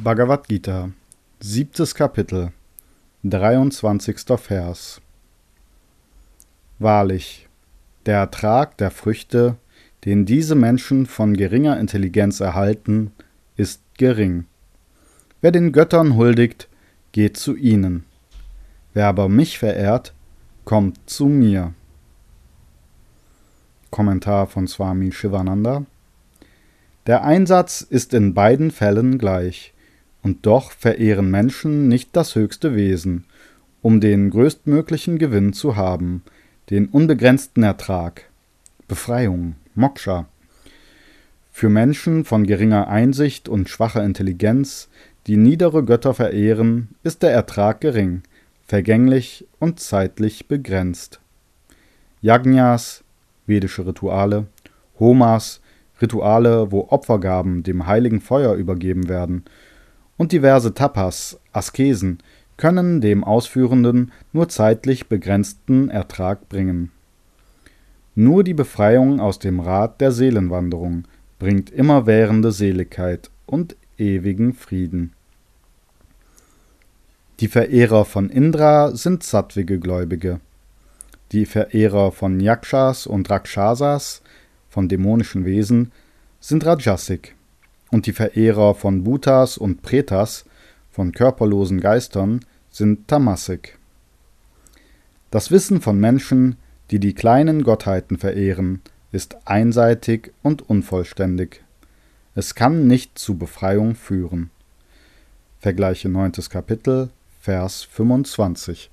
Bhagavad Gita, siebtes Kapitel, 23. Vers. Wahrlich, der Ertrag der Früchte, den diese Menschen von geringer Intelligenz erhalten, ist gering. Wer den Göttern huldigt, geht zu ihnen. Wer aber mich verehrt, kommt zu mir. Kommentar von Swami Shivananda. Der Einsatz ist in beiden Fällen gleich und doch verehren Menschen nicht das höchste Wesen, um den größtmöglichen Gewinn zu haben, den unbegrenzten Ertrag, Befreiung, Moksha. Für Menschen von geringer Einsicht und schwacher Intelligenz, die niedere Götter verehren, ist der Ertrag gering, vergänglich und zeitlich begrenzt. Yajnas, vedische Rituale, Homas, Rituale, wo Opfergaben dem heiligen Feuer übergeben werden und diverse Tapas, Askesen, können dem Ausführenden nur zeitlich begrenzten Ertrag bringen. Nur die Befreiung aus dem Rad der Seelenwanderung bringt immerwährende Seligkeit und ewigen Frieden. Die Verehrer von Indra sind sattwige Gläubige. Die Verehrer von Yakshas und Rakshasas, von dämonischen Wesen, sind Rajasik und die Verehrer von Bhutas und Pretas, von körperlosen Geistern, sind Tamasik. Das Wissen von Menschen, die die kleinen Gottheiten verehren, ist einseitig und unvollständig. Es kann nicht zu Befreiung führen. Vergleiche 9. Kapitel, Vers 25.